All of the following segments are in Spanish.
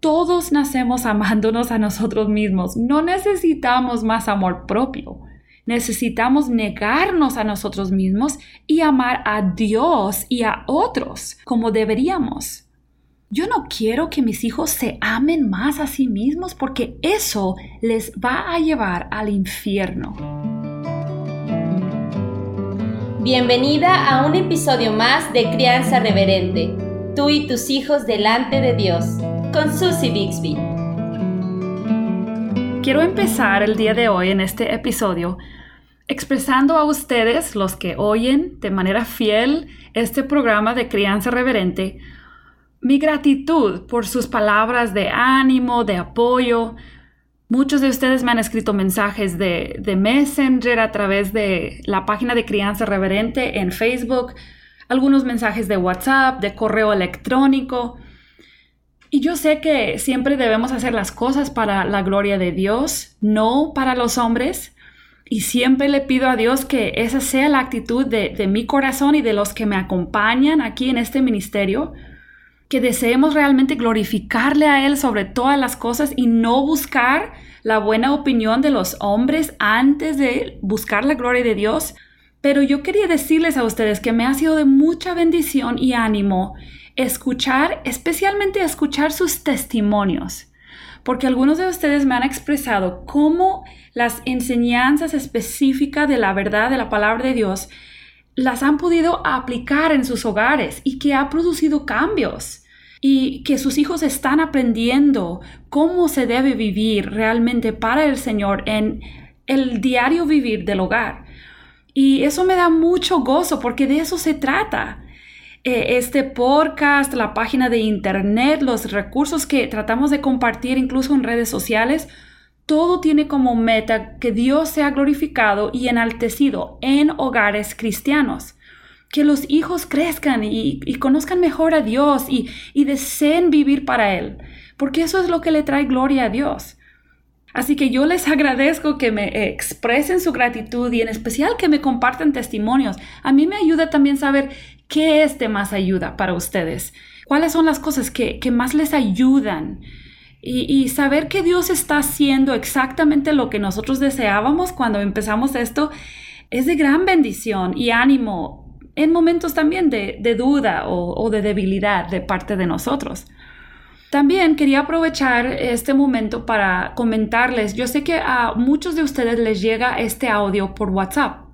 Todos nacemos amándonos a nosotros mismos. No necesitamos más amor propio. Necesitamos negarnos a nosotros mismos y amar a Dios y a otros como deberíamos. Yo no quiero que mis hijos se amen más a sí mismos porque eso les va a llevar al infierno. Bienvenida a un episodio más de Crianza Reverente, tú y tus hijos delante de Dios, con Susie Bixby. Quiero empezar el día de hoy en este episodio expresando a ustedes, los que oyen de manera fiel este programa de Crianza Reverente, mi gratitud por sus palabras de ánimo, de apoyo. Muchos de ustedes me han escrito mensajes de, de Messenger a través de la página de Crianza Reverente en Facebook, algunos mensajes de WhatsApp, de correo electrónico. Y yo sé que siempre debemos hacer las cosas para la gloria de Dios, no para los hombres. Y siempre le pido a Dios que esa sea la actitud de, de mi corazón y de los que me acompañan aquí en este ministerio que deseemos realmente glorificarle a Él sobre todas las cosas y no buscar la buena opinión de los hombres antes de buscar la gloria de Dios. Pero yo quería decirles a ustedes que me ha sido de mucha bendición y ánimo escuchar, especialmente escuchar sus testimonios, porque algunos de ustedes me han expresado cómo las enseñanzas específicas de la verdad de la palabra de Dios las han podido aplicar en sus hogares y que ha producido cambios y que sus hijos están aprendiendo cómo se debe vivir realmente para el Señor en el diario vivir del hogar. Y eso me da mucho gozo porque de eso se trata. Eh, este podcast, la página de internet, los recursos que tratamos de compartir incluso en redes sociales, todo tiene como meta que Dios sea glorificado y enaltecido en hogares cristianos. Que los hijos crezcan y, conozcan mejor a Dios y, y deseen vivir para Él, porque eso es lo que le trae gloria a Dios. Así que yo les agradezco que me expresen su gratitud y en especial que me compartan testimonios. A mí me ayuda también saber qué es de más ayuda para ustedes, cuáles son las cosas que, que más les ayudan y, saber que Dios está haciendo exactamente lo que nosotros deseábamos cuando empezamos esto es de gran bendición y ánimo en momentos también de, duda o, de debilidad de parte de nosotros. También quería aprovechar este momento para comentarles, yo sé que a muchos de ustedes les llega este audio por WhatsApp.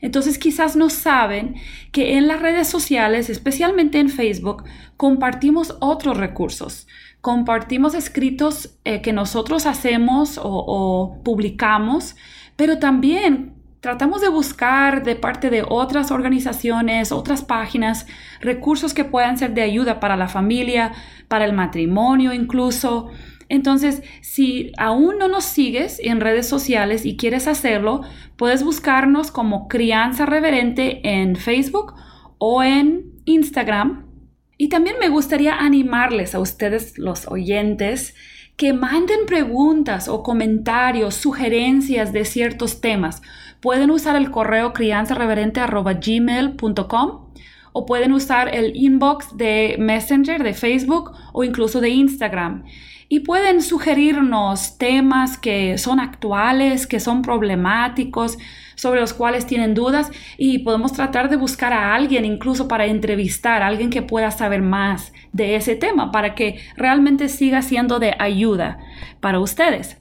Entonces quizás no saben que en las redes sociales, especialmente en Facebook, compartimos otros recursos compartimos escritos eh, que nosotros hacemos o, o publicamos, pero también tratamos de buscar de parte de otras organizaciones, otras páginas, recursos que puedan ser de ayuda para la familia, para el matrimonio incluso. Entonces, si aún no nos sigues en redes sociales y quieres hacerlo, puedes buscarnos como Crianza Reverente en Facebook o en Instagram y también me gustaría animarles a ustedes, los oyentes, que manden preguntas o comentarios, sugerencias de ciertos temas. Pueden usar el correo crianzareverente.gmail.com o pueden usar el inbox de Messenger, de Facebook o incluso de Instagram y pueden sugerirnos temas que son actuales, que son problemáticos, sobre los cuales tienen dudas y podemos tratar de buscar a alguien incluso para entrevistar, a alguien que pueda saber más de ese tema para que realmente siga siendo de ayuda para ustedes.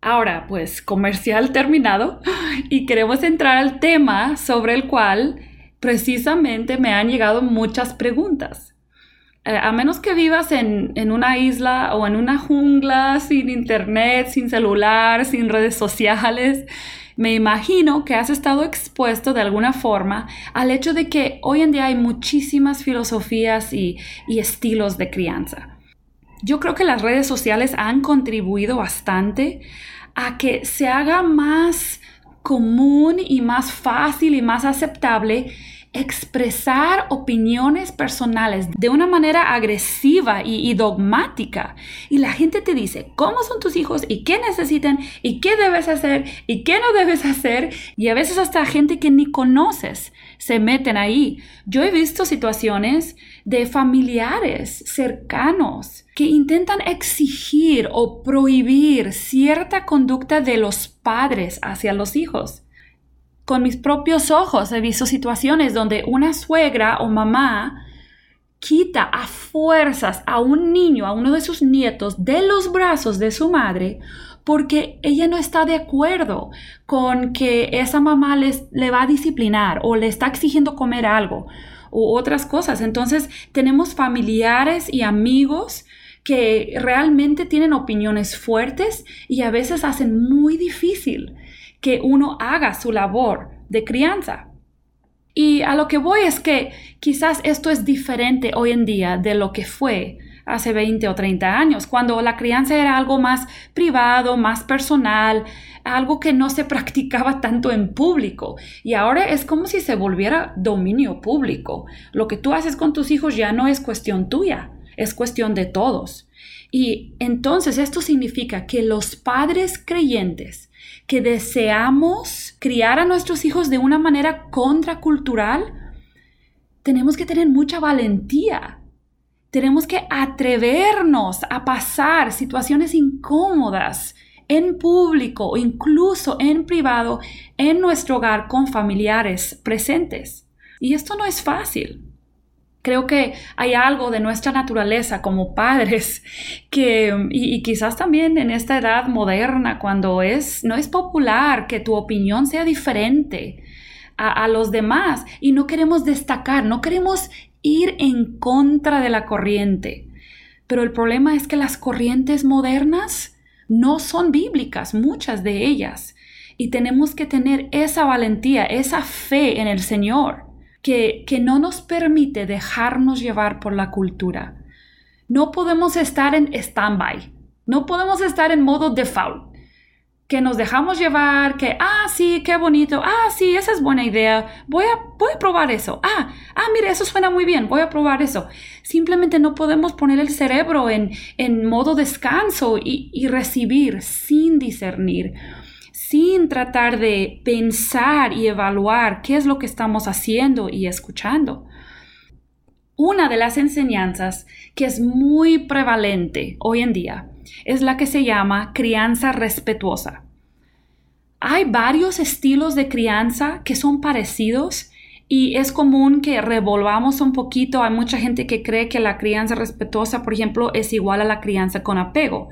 Ahora, pues comercial terminado y queremos entrar al tema sobre el cual precisamente me han llegado muchas preguntas. Eh, a menos que vivas en, una isla o en una jungla sin internet, sin celular, sin redes sociales, me imagino que has estado expuesto de alguna forma al hecho de que hoy en día hay muchísimas filosofías y, y estilos de crianza. Yo creo que las redes sociales han contribuido bastante a que se haga más común y más fácil y más aceptable expresar opiniones personales de una manera agresiva y, dogmática. Y la gente te dice, ¿cómo son tus hijos? ¿Y qué necesitan? ¿Y qué debes hacer? ¿Y qué no debes hacer? Y a veces hasta gente que ni conoces se meten ahí. Yo he visto situaciones de familiares cercanos que intentan exigir o prohibir cierta conducta de los padres hacia los hijos. Con mis propios ojos he visto situaciones donde una suegra o mamá quita a fuerzas a un niño, a uno de sus nietos, de los brazos de su madre porque ella no está de acuerdo con que esa mamá les, le va a disciplinar o le está exigiendo comer algo u otras cosas. Entonces tenemos familiares y amigos que realmente tienen opiniones fuertes y a veces hacen muy difícil que uno haga su labor de crianza. Y a lo que voy es que quizás esto es diferente hoy en día de lo que fue hace 20 o 30 años, cuando la crianza era algo más privado, más personal, algo que no se practicaba tanto en público. Y ahora es como si se volviera dominio público. Lo que tú haces con tus hijos ya no es cuestión tuya, es cuestión de todos. Y entonces esto significa que los padres creyentes que deseamos criar a nuestros hijos de una manera contracultural, tenemos que tener mucha valentía tenemos que atrevernos a pasar situaciones incómodas en público o incluso en privado en nuestro hogar con familiares presentes. Y esto no es fácil. Creo que hay algo de nuestra naturaleza como padres que, y, quizás también en esta edad moderna, cuando es, no es popular que tu opinión sea diferente a, a los demás y no queremos destacar, no queremos ir en contra de la corriente. Pero el problema es que las corrientes modernas no son bíblicas, muchas de ellas. Y tenemos que tener esa valentía, esa fe en el Señor, que, que no nos permite dejarnos llevar por la cultura. No podemos estar en stand-by, no podemos estar en modo default. Que nos dejamos llevar, que, ah, sí, qué bonito, ah, sí, esa es buena idea, voy a, voy a probar eso, ah, ah, mire, eso suena muy bien, voy a probar eso. Simplemente no podemos poner el cerebro en, en modo descanso y, y recibir sin discernir sin tratar de pensar y evaluar qué es lo que estamos haciendo y escuchando. Una de las enseñanzas que es muy prevalente hoy en día es la que se llama crianza respetuosa. Hay varios estilos de crianza que son parecidos y es común que revolvamos un poquito. Hay mucha gente que cree que la crianza respetuosa, por ejemplo, es igual a la crianza con apego.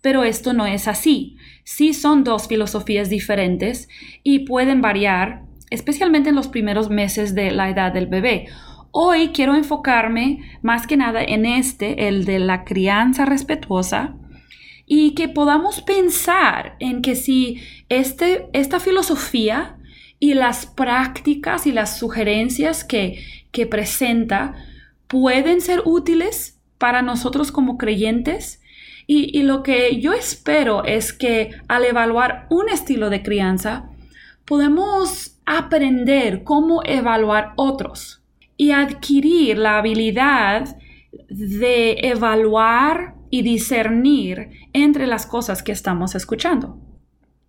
Pero esto no es así. Sí son dos filosofías diferentes y pueden variar, especialmente en los primeros meses de la edad del bebé. Hoy quiero enfocarme más que nada en este, el de la crianza respetuosa, y que podamos pensar en que si este, esta filosofía y las prácticas y las sugerencias que, que presenta pueden ser útiles para nosotros como creyentes. Y, lo que yo espero es que al evaluar un estilo de crianza, podemos aprender cómo evaluar otros y adquirir la habilidad de evaluar y discernir entre las cosas que estamos escuchando.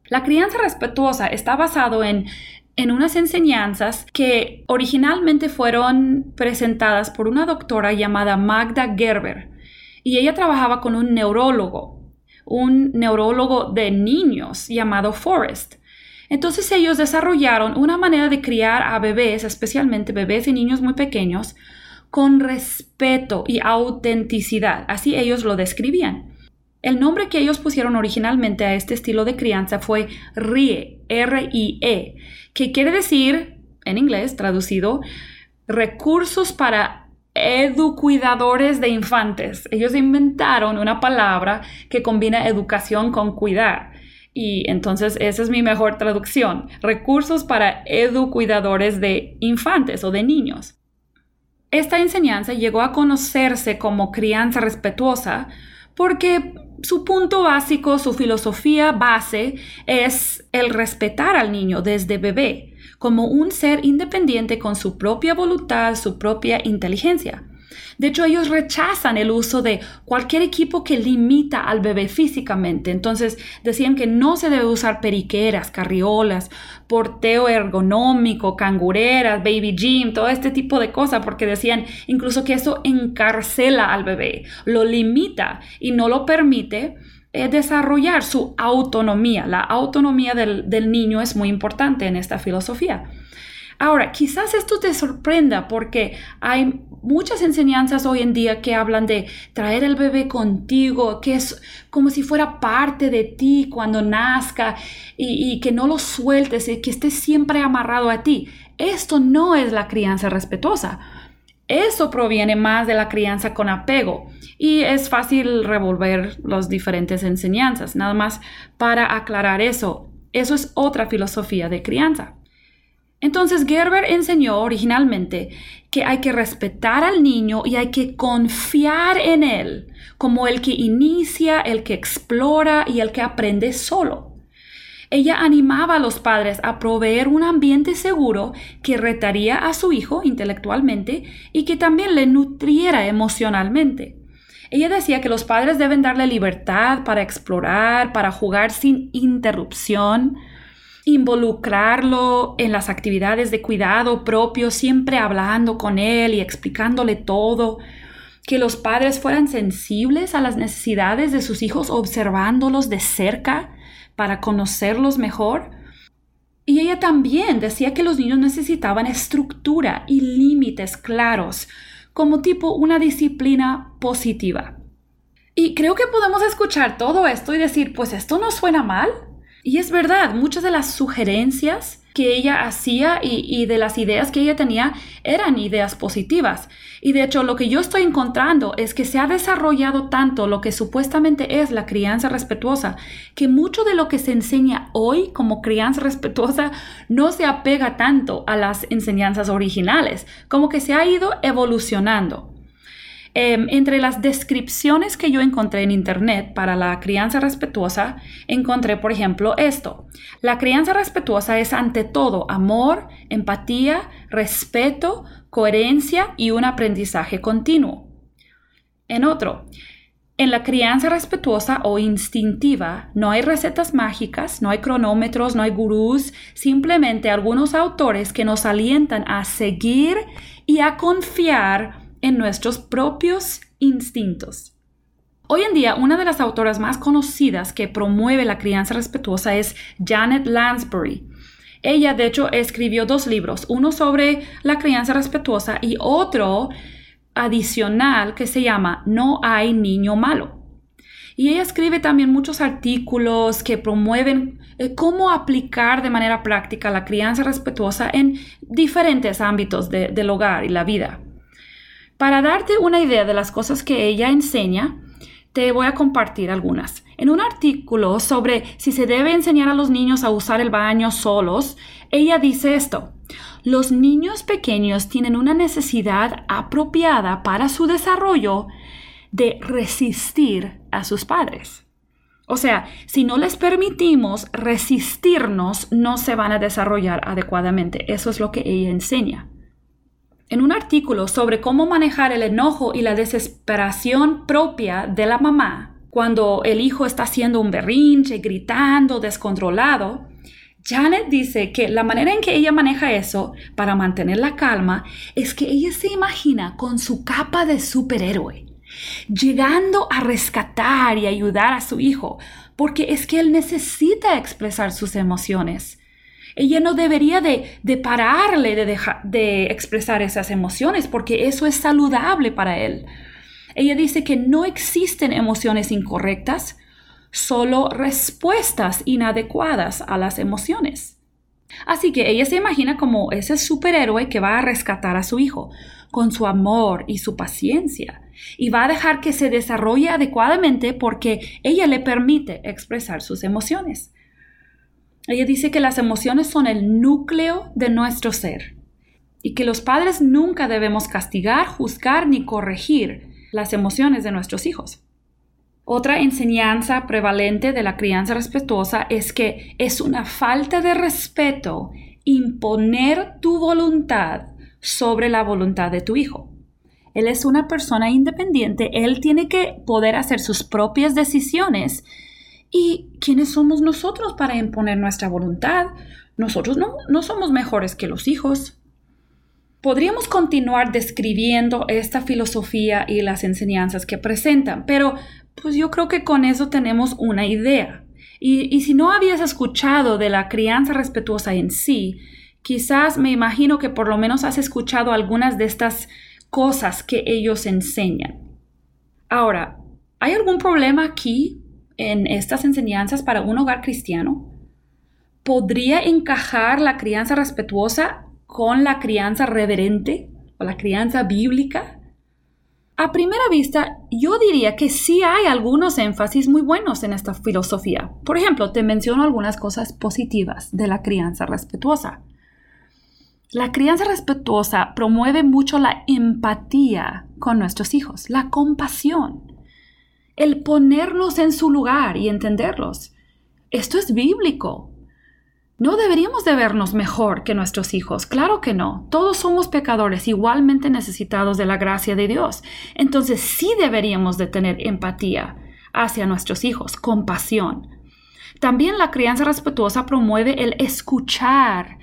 La crianza respetuosa está basado en, en unas enseñanzas que originalmente fueron presentadas por una doctora llamada Magda Gerber y ella trabajaba con un neurólogo, un neurólogo de niños llamado Forrest. Entonces ellos desarrollaron una manera de criar a bebés, especialmente bebés y niños muy pequeños, con respeto y autenticidad. Así ellos lo describían. El nombre que ellos pusieron originalmente a este estilo de crianza fue RIE, R-I-E, que quiere decir, en inglés traducido, recursos para educuidadores de infantes. Ellos inventaron una palabra que combina educación con cuidar. Y entonces esa es mi mejor traducción. Recursos para educuidadores de infantes o de niños. Esta enseñanza llegó a conocerse como crianza respetuosa porque su punto básico, su filosofía base es el respetar al niño desde bebé, como un ser independiente con su propia voluntad, su propia inteligencia. De hecho, ellos rechazan el uso de cualquier equipo que limita al bebé físicamente. Entonces, decían que no se debe usar periqueras, carriolas, porteo ergonómico, cangureras, baby gym, todo este tipo de cosas, porque decían incluso que eso encarcela al bebé, lo limita y no lo permite desarrollar su autonomía. La autonomía del niño es muy importante en esta filosofía. Ahora, quizás esto te sorprenda porque hay muchas enseñanzas hoy en día que hablan de traer el bebé contigo, que es como si fuera parte de ti cuando nazca y, que no lo sueltes y que esté siempre amarrado a ti. Esto no es la crianza respetuosa. Eso proviene más de la crianza con apego y es fácil revolver las diferentes enseñanzas. Nada más para aclarar eso, eso es otra filosofía de crianza. Entonces Gerber enseñó originalmente que hay que respetar al niño y hay que confiar en él como el que inicia, el que explora y el que aprende solo. Ella animaba a los padres a proveer un ambiente seguro que retaría a su hijo intelectualmente y que también le nutriera emocionalmente. Ella decía que los padres deben darle libertad para explorar, para jugar sin interrupción, involucrarlo en las actividades de cuidado propio, siempre hablando con él y explicándole todo, que los padres fueran sensibles a las necesidades de sus hijos, observándolos de cerca para conocerlos mejor. Y ella también decía que los niños necesitaban estructura y límites claros, como tipo una disciplina positiva. Y creo que podemos escuchar todo esto y decir, pues esto no suena mal. Y es verdad, muchas de las sugerencias que ella hacía y, de las ideas que ella tenía eran ideas positivas. Y de hecho lo que yo estoy encontrando es que se ha desarrollado tanto lo que supuestamente es la crianza respetuosa, que mucho de lo que se enseña hoy como crianza respetuosa no se apega tanto a las enseñanzas originales, como que se ha ido evolucionando. Em, entre las descripciones que yo encontré en Internet para la crianza respetuosa, encontré, por ejemplo, esto. La crianza respetuosa es ante todo amor, empatía, respeto, coherencia y un aprendizaje continuo. En otro, en la crianza respetuosa o instintiva no hay recetas mágicas, no hay cronómetros, no hay gurús, simplemente algunos autores que nos alientan a seguir y a confiar en nuestros propios instintos. Hoy en día, una de las autoras más conocidas que promueve la crianza respetuosa es Janet Lansbury. Ella, de hecho, escribió dos libros, uno sobre la crianza respetuosa y otro adicional que se llama No hay niño malo. Y ella escribe también muchos artículos que promueven eh, cómo aplicar de manera práctica la crianza respetuosa en diferentes ámbitos del hogar y la vida. Para darte una idea de las cosas que ella enseña, te voy a compartir algunas. En un artículo sobre si se debe enseñar a los niños a usar el baño solos, ella dice esto. Los niños pequeños tienen una necesidad apropiada para su desarrollo de resistir a sus padres. O sea, si no les permitimos resistirnos, no se van a desarrollar adecuadamente. Eso es lo que ella enseña en un artículo sobre cómo manejar el enojo y la desesperación propia de la mamá cuando el hijo está haciendo un berrinche, gritando, descontrolado, Janet dice que la manera en que ella maneja eso para mantener la calma es que ella se imagina con su capa de superhéroe, llegando a rescatar y ayudar a su hijo, porque es que él necesita expresar sus emociones. Ella no debería de, pararle de, de expresar esas emociones porque eso es saludable para él. Ella dice que no existen emociones incorrectas, solo respuestas inadecuadas a las emociones. Así que ella se imagina como ese superhéroe que va a rescatar a su hijo con su amor y su paciencia y va a dejar que se desarrolle adecuadamente porque ella le permite expresar sus emociones. Ella dice que las emociones son el núcleo de nuestro ser y que los padres nunca debemos castigar, juzgar ni corregir las emociones de nuestros hijos. Otra enseñanza prevalente de la crianza respetuosa es que es una falta de respeto imponer tu voluntad sobre la voluntad de tu hijo. Él es una persona independiente, él tiene que poder hacer sus propias decisiones. ¿Y quiénes somos nosotros para imponer nuestra voluntad? Nosotros no, no somos mejores que los hijos. Podríamos continuar describiendo esta filosofía y las enseñanzas que presentan, pero pues yo creo que con eso tenemos una idea. Y, y si no habías escuchado de la crianza respetuosa en sí, quizás me imagino que por lo menos has escuchado algunas de estas cosas que ellos enseñan. Ahora, ¿hay algún problema aquí en estas enseñanzas para un hogar cristiano? ¿Podría encajar la crianza respetuosa con la crianza reverente o la crianza bíblica? A primera vista, yo diría que sí hay algunos énfasis muy buenos en esta filosofía. Por ejemplo, te menciono algunas cosas positivas de la crianza respetuosa. La crianza respetuosa promueve mucho la empatía con nuestros hijos, la compasión, el ponernos en su lugar y entenderlos. Esto es bíblico. No deberíamos de vernos mejor que nuestros hijos, claro que no. Todos somos pecadores igualmente necesitados de la gracia de Dios. Entonces sí deberíamos de tener empatía hacia nuestros hijos, compasión. También la crianza respetuosa promueve el escuchar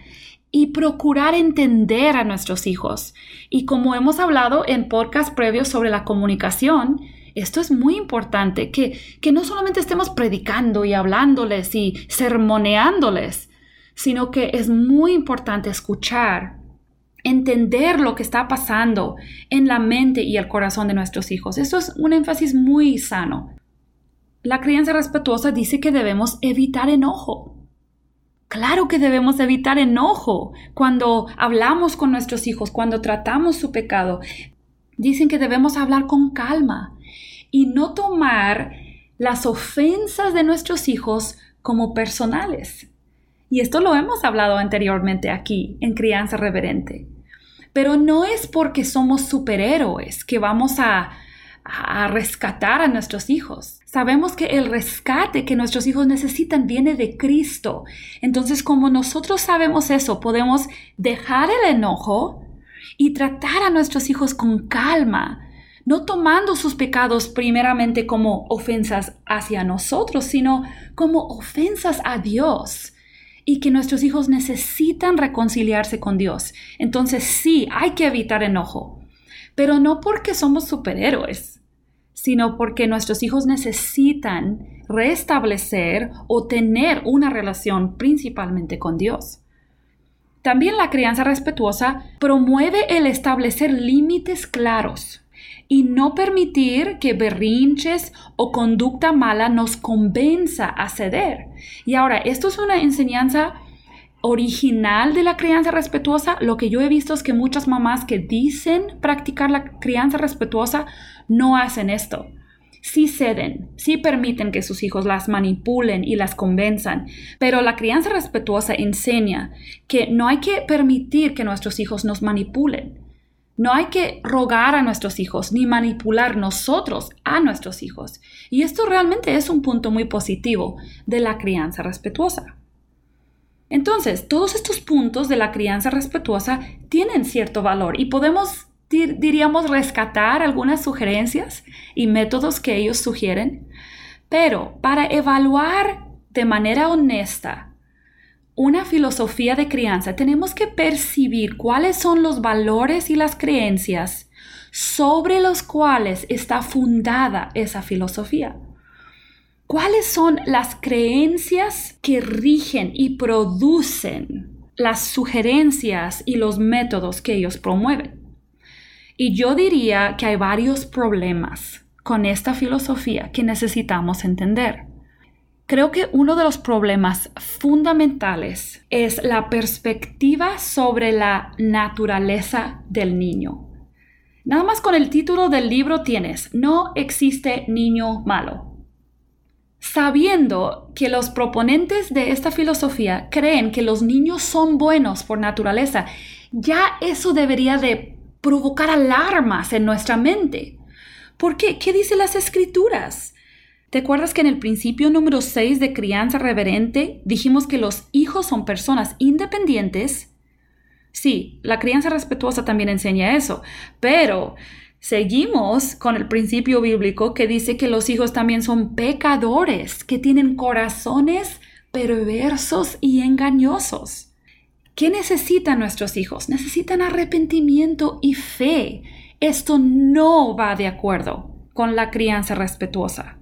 y procurar entender a nuestros hijos. Y como hemos hablado en podcast previos sobre la comunicación, esto es muy importante, que, que no solamente estemos predicando y hablándoles y sermoneándoles, sino que es muy importante escuchar, entender lo que está pasando en la mente y el corazón de nuestros hijos. Esto es un énfasis muy sano. La crianza respetuosa dice que debemos evitar enojo. Claro que debemos evitar enojo cuando hablamos con nuestros hijos, cuando tratamos su pecado. Dicen que debemos hablar con calma y no tomar las ofensas de nuestros hijos como personales. Y esto lo hemos hablado anteriormente aquí en Crianza Reverente. Pero no es porque somos superhéroes que vamos a rescatar a nuestros hijos. Sabemos que el rescate que nuestros hijos necesitan viene de Cristo. Entonces, como nosotros sabemos eso, podemos dejar el enojo y tratar a nuestros hijos con calma, no tomando sus pecados primeramente como ofensas hacia nosotros, sino como ofensas a Dios y que nuestros hijos necesitan reconciliarse con Dios. Entonces sí, hay que evitar enojo, pero no porque somos superhéroes sino porque nuestros hijos necesitan restablecer o tener una relación principalmente con Dios. También la crianza respetuosa promueve el establecer límites claros y no permitir que berrinches o conducta mala nos convenza a ceder. Y ahora, esto es una enseñanza original de la crianza respetuosa, lo que yo he visto es que muchas mamás que dicen practicar la crianza respetuosa no hacen esto. Sí ceden, sí permiten que sus hijos las manipulen y las convenzan, pero la crianza respetuosa enseña que no hay que permitir que nuestros hijos nos manipulen. No hay que rogar a nuestros hijos ni manipular nosotros a nuestros hijos. Y esto realmente es un punto muy positivo de la crianza respetuosa. Entonces, todos estos puntos de la crianza respetuosa tienen cierto valor y podemos, diríamos, rescatar algunas sugerencias y métodos que ellos sugieren, pero para evaluar de manera honesta una filosofía de crianza, tenemos que percibir cuáles son los valores y las creencias sobre los cuales está fundada esa filosofía. ¿Cuáles son las creencias que rigen y producen las sugerencias y los métodos que ellos promueven? Y yo diría que hay varios problemas con esta filosofía que necesitamos entender. Creo que uno de los problemas fundamentales es la perspectiva sobre la naturaleza del niño. Nada más con el título del libro tienes, no existe niño malo sabiendo que los proponentes de esta filosofía creen que los niños son buenos por naturaleza, ya eso debería de provocar alarmas en nuestra mente. ¿Por qué? ¿Qué dicen las escrituras? ¿Te acuerdas que en el principio número 6 de crianza reverente dijimos que los hijos son personas independientes? Sí, la crianza respetuosa también enseña eso, pero seguimos con el principio bíblico que dice que los hijos también son pecadores, que tienen corazones perversos y engañosos. ¿Qué necesitan nuestros hijos? Necesitan arrepentimiento y fe. Esto no va de acuerdo con la crianza respetuosa.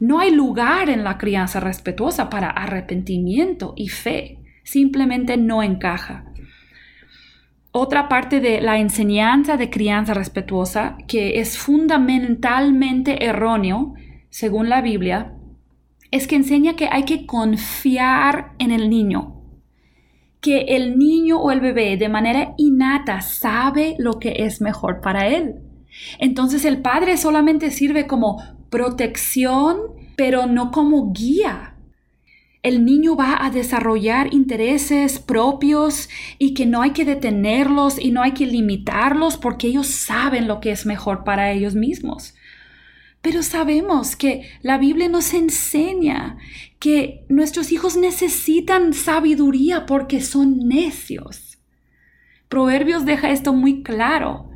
No hay lugar en la crianza respetuosa para arrepentimiento y fe. Simplemente no encaja. Otra parte de la enseñanza de crianza respetuosa que es fundamentalmente erróneo, según la Biblia, es que enseña que hay que confiar en el niño, que el niño o el bebé de manera innata sabe lo que es mejor para él. Entonces el padre solamente sirve como protección, pero no como guía el niño va a desarrollar intereses propios y que no hay que detenerlos y no hay que limitarlos porque ellos saben lo que es mejor para ellos mismos. Pero sabemos que la Biblia nos enseña que nuestros hijos necesitan sabiduría porque son necios. Proverbios deja esto muy claro.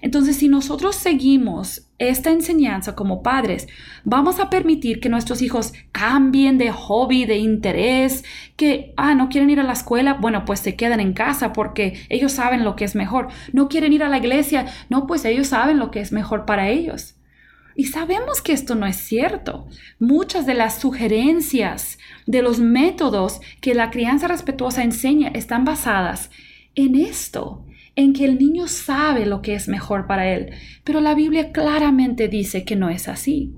Entonces, si nosotros seguimos esta enseñanza como padres, vamos a permitir que nuestros hijos cambien de hobby, de interés, que, ah, no quieren ir a la escuela, bueno, pues se quedan en casa porque ellos saben lo que es mejor. No quieren ir a la iglesia, no, pues ellos saben lo que es mejor para ellos. Y sabemos que esto no es cierto. Muchas de las sugerencias, de los métodos que la crianza respetuosa enseña están basadas en esto, en que el niño sabe lo que es mejor para él, pero la Biblia claramente dice que no es así.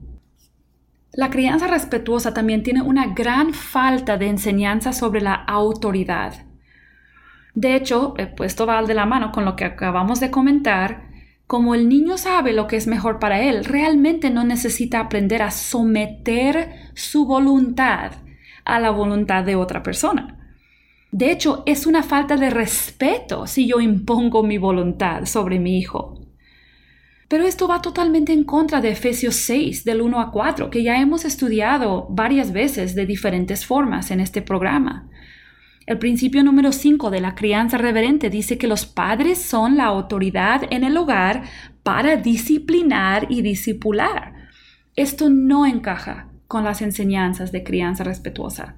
La crianza respetuosa también tiene una gran falta de enseñanza sobre la autoridad. De hecho, esto va de la mano con lo que acabamos de comentar, como el niño sabe lo que es mejor para él, realmente no necesita aprender a someter su voluntad a la voluntad de otra persona. De hecho, es una falta de respeto si yo impongo mi voluntad sobre mi hijo. Pero esto va totalmente en contra de Efesios 6, del 1 a 4, que ya hemos estudiado varias veces de diferentes formas en este programa. El principio número 5 de la crianza reverente dice que los padres son la autoridad en el hogar para disciplinar y disipular. Esto no encaja con las enseñanzas de crianza respetuosa.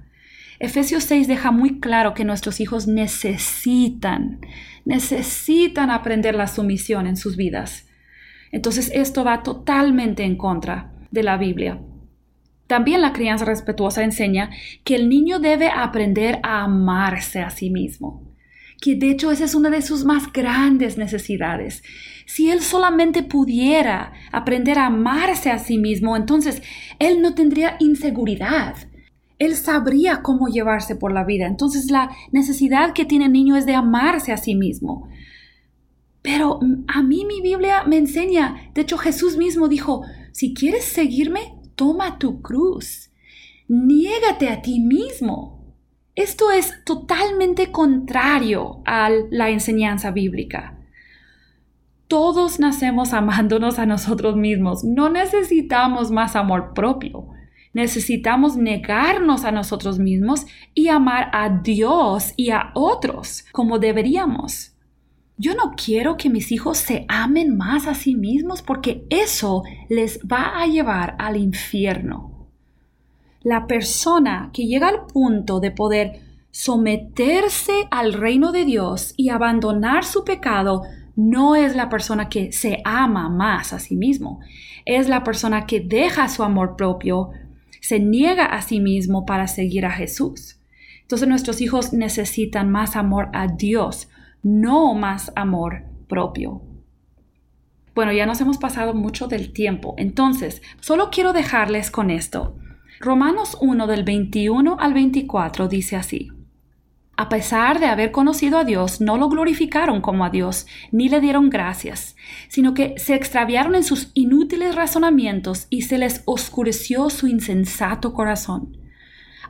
Efesios 6 deja muy claro que nuestros hijos necesitan, necesitan aprender la sumisión en sus vidas. Entonces esto va totalmente en contra de la Biblia. También la crianza respetuosa enseña que el niño debe aprender a amarse a sí mismo, que de hecho esa es una de sus más grandes necesidades. Si él solamente pudiera aprender a amarse a sí mismo, entonces él no tendría inseguridad, él sabría cómo llevarse por la vida. Entonces la necesidad que tiene el niño es de amarse a sí mismo. Pero a mí mi Biblia me enseña, de hecho Jesús mismo dijo, si quieres seguirme, toma tu cruz, niégate a ti mismo. Esto es totalmente contrario a la enseñanza bíblica. Todos nacemos amándonos a nosotros mismos, no necesitamos más amor propio. Necesitamos negarnos a nosotros mismos y amar a Dios y a otros como deberíamos. Yo no quiero que mis hijos se amen más a sí mismos porque eso les va a llevar al infierno. La persona que llega al punto de poder someterse al reino de Dios y abandonar su pecado no es la persona que se ama más a sí mismo, es la persona que deja su amor propio se niega a sí mismo para seguir a Jesús. Entonces nuestros hijos necesitan más amor a Dios, no más amor propio. Bueno, ya nos hemos pasado mucho del tiempo, entonces solo quiero dejarles con esto. Romanos 1 del 21 al 24 dice así a pesar de haber conocido a Dios, no lo glorificaron como a Dios, ni le dieron gracias, sino que se extraviaron en sus inútiles razonamientos y se les oscureció su insensato corazón.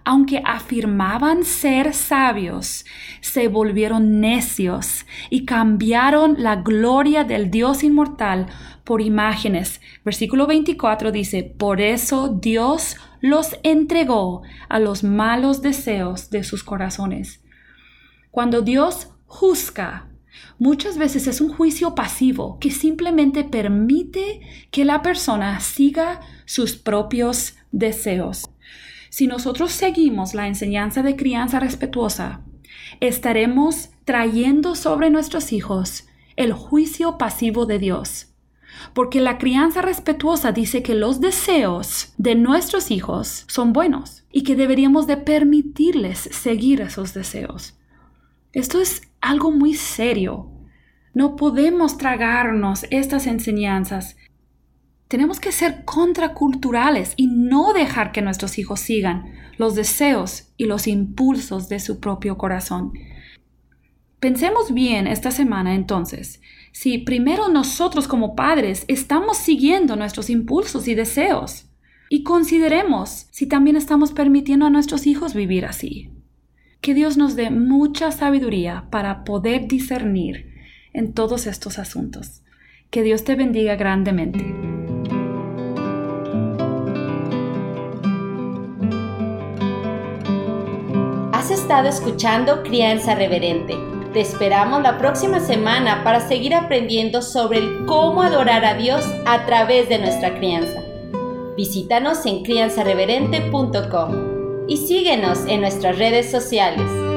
Aunque afirmaban ser sabios, se volvieron necios y cambiaron la gloria del Dios inmortal por imágenes. Versículo 24 dice, por eso Dios los entregó a los malos deseos de sus corazones. Cuando Dios juzga, muchas veces es un juicio pasivo que simplemente permite que la persona siga sus propios deseos. Si nosotros seguimos la enseñanza de crianza respetuosa, estaremos trayendo sobre nuestros hijos el juicio pasivo de Dios. Porque la crianza respetuosa dice que los deseos de nuestros hijos son buenos y que deberíamos de permitirles seguir esos deseos. Esto es algo muy serio. No podemos tragarnos estas enseñanzas tenemos que ser contraculturales y no dejar que nuestros hijos sigan los deseos y los impulsos de su propio corazón. Pensemos bien esta semana entonces, si primero nosotros como padres estamos siguiendo nuestros impulsos y deseos, y consideremos si también estamos permitiendo a nuestros hijos vivir así. Que Dios nos dé mucha sabiduría para poder discernir en todos estos asuntos. Que Dios te bendiga grandemente. Estado escuchando Crianza Reverente. Te esperamos la próxima semana para seguir aprendiendo sobre el cómo adorar a Dios a través de nuestra crianza. Visítanos en crianzareverente.com y síguenos en nuestras redes sociales.